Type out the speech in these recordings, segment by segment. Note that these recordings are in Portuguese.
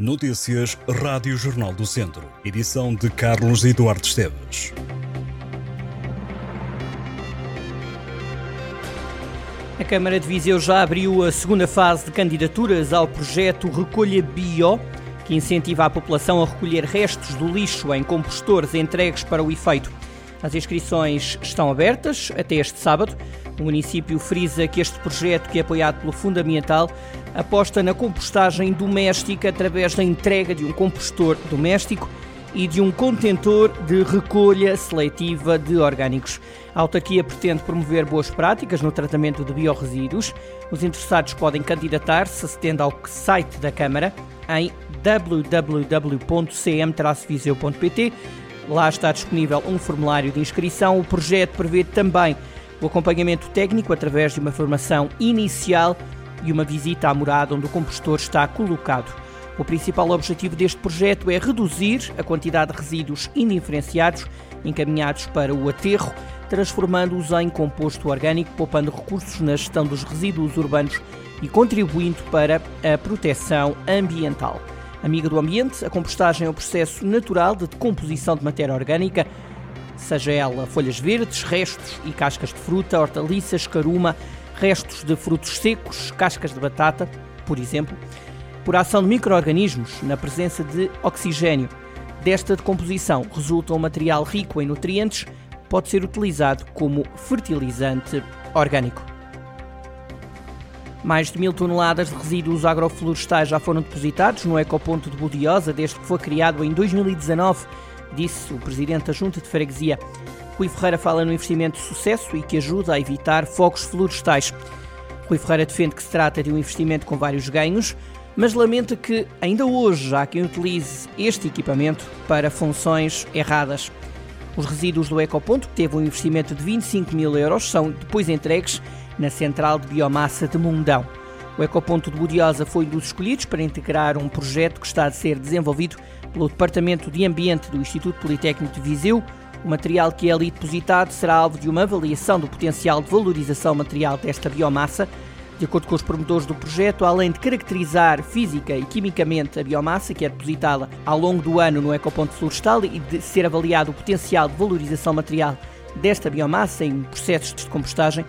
Notícias Rádio Jornal do Centro. Edição de Carlos Eduardo Esteves. A Câmara de Viseu já abriu a segunda fase de candidaturas ao projeto Recolha Bio, que incentiva a população a recolher restos do lixo em compostores entregues para o efeito. As inscrições estão abertas até este sábado. O município frisa que este projeto, que é apoiado pelo Fundo Ambiental, aposta na compostagem doméstica através da entrega de um compostor doméstico e de um contentor de recolha seletiva de orgânicos. A autarquia pretende promover boas práticas no tratamento de biorresíduos. Os interessados podem candidatar-se acedendo ao site da Câmara em www.cm-viseu.pt. Lá está disponível um formulário de inscrição. O projeto prevê também o acompanhamento técnico através de uma formação inicial e uma visita à morada onde o compostor está colocado. O principal objetivo deste projeto é reduzir a quantidade de resíduos indiferenciados encaminhados para o aterro, transformando-os em composto orgânico, poupando recursos na gestão dos resíduos urbanos e contribuindo para a proteção ambiental. Amiga do ambiente, a compostagem é um processo natural de decomposição de matéria orgânica, seja ela folhas verdes, restos e cascas de fruta, hortaliças, caruma, restos de frutos secos, cascas de batata, por exemplo, por ação de micro-organismos na presença de oxigênio. Desta decomposição resulta um material rico em nutrientes, pode ser utilizado como fertilizante orgânico. Mais de mil toneladas de resíduos agroflorestais já foram depositados no ecoponto de Budiosa desde que foi criado em 2019, disse o presidente da Junta de Freguesia. Rui Ferreira fala no investimento de sucesso e que ajuda a evitar fogos florestais. Rui Ferreira defende que se trata de um investimento com vários ganhos, mas lamenta que ainda hoje há quem utilize este equipamento para funções erradas. Os resíduos do Ecoponto, que teve um investimento de 25 mil euros, são depois entregues na Central de Biomassa de Mundão. O Ecoponto de Budiosa foi um dos escolhidos para integrar um projeto que está a ser desenvolvido pelo Departamento de Ambiente do Instituto Politécnico de Viseu, o material que é ali depositado será alvo de uma avaliação do potencial de valorização material desta biomassa. De acordo com os promotores do projeto, além de caracterizar física e quimicamente a biomassa que é depositada ao longo do ano no ecoponto florestal e de ser avaliado o potencial de valorização material desta biomassa em processos de compostagem,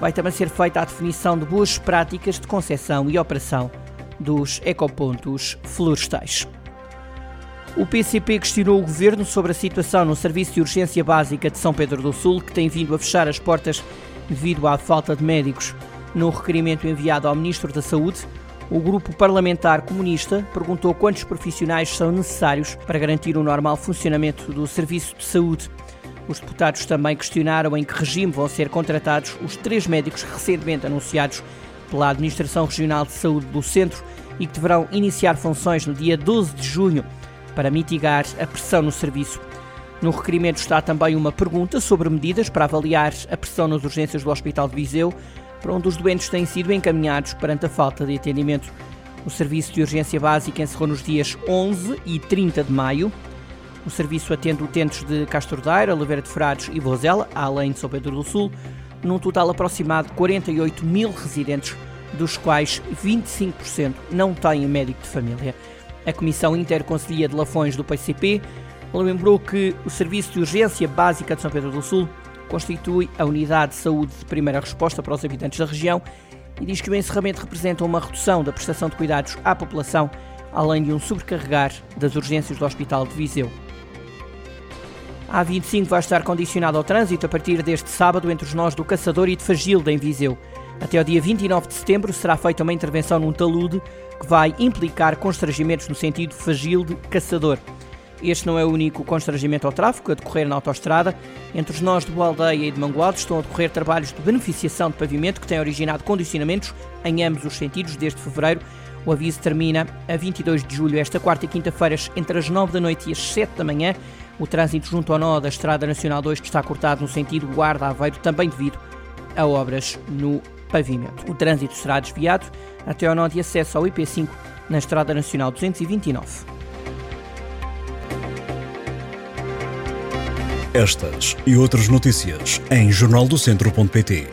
vai também ser feita a definição de boas práticas de concessão e operação dos ecopontos florestais. O PCP questionou o governo sobre a situação no Serviço de Urgência Básica de São Pedro do Sul, que tem vindo a fechar as portas devido à falta de médicos. No requerimento enviado ao Ministro da Saúde, o grupo parlamentar comunista perguntou quantos profissionais são necessários para garantir o normal funcionamento do serviço de saúde. Os deputados também questionaram em que regime vão ser contratados os três médicos recentemente anunciados pela Administração Regional de Saúde do Centro e que deverão iniciar funções no dia 12 de junho para mitigar a pressão no serviço. No requerimento está também uma pergunta sobre medidas para avaliar a pressão nas urgências do Hospital de Viseu, para onde os doentes têm sido encaminhados perante a falta de atendimento. O serviço de urgência básica encerrou nos dias 11 e 30 de maio. O serviço atende utentes de Castro Daire, Oliveira de Frades e Vozela, além de São Pedro do Sul, num total aproximado de 48 mil residentes, dos quais 25% não têm médico de família. A Comissão Interconselhia de Lafões do PCP lembrou que o Serviço de Urgência Básica de São Pedro do Sul constitui a unidade de saúde de primeira resposta para os habitantes da região e diz que o encerramento representa uma redução da prestação de cuidados à população, além de um sobrecarregar das urgências do Hospital de Viseu. A A25 vai estar condicionado ao trânsito a partir deste sábado entre os nós do Caçador e de Fagilda, em Viseu. Até ao dia 29 de setembro será feita uma intervenção num talude que vai implicar constrangimentos no sentido Fagilde-Caçador. Este não é o único constrangimento ao tráfego a decorrer na autoestrada. Entre os nós de Boa Aldeia e de Mangualde estão a decorrer trabalhos de beneficiação de pavimento que têm originado condicionamentos em ambos os sentidos desde fevereiro. O aviso termina a 22 de julho, esta quarta e quinta-feiras, entre as 9 da noite e as 7 da manhã. O trânsito junto ao nó da Estrada Nacional 2 está cortado no sentido Guarda-Aveiro, também devido a obras no pavimento. O trânsito será desviado até ao nó de acesso ao IP5 na Estrada Nacional 229. Estas e outras notícias em jornaldocentro.pt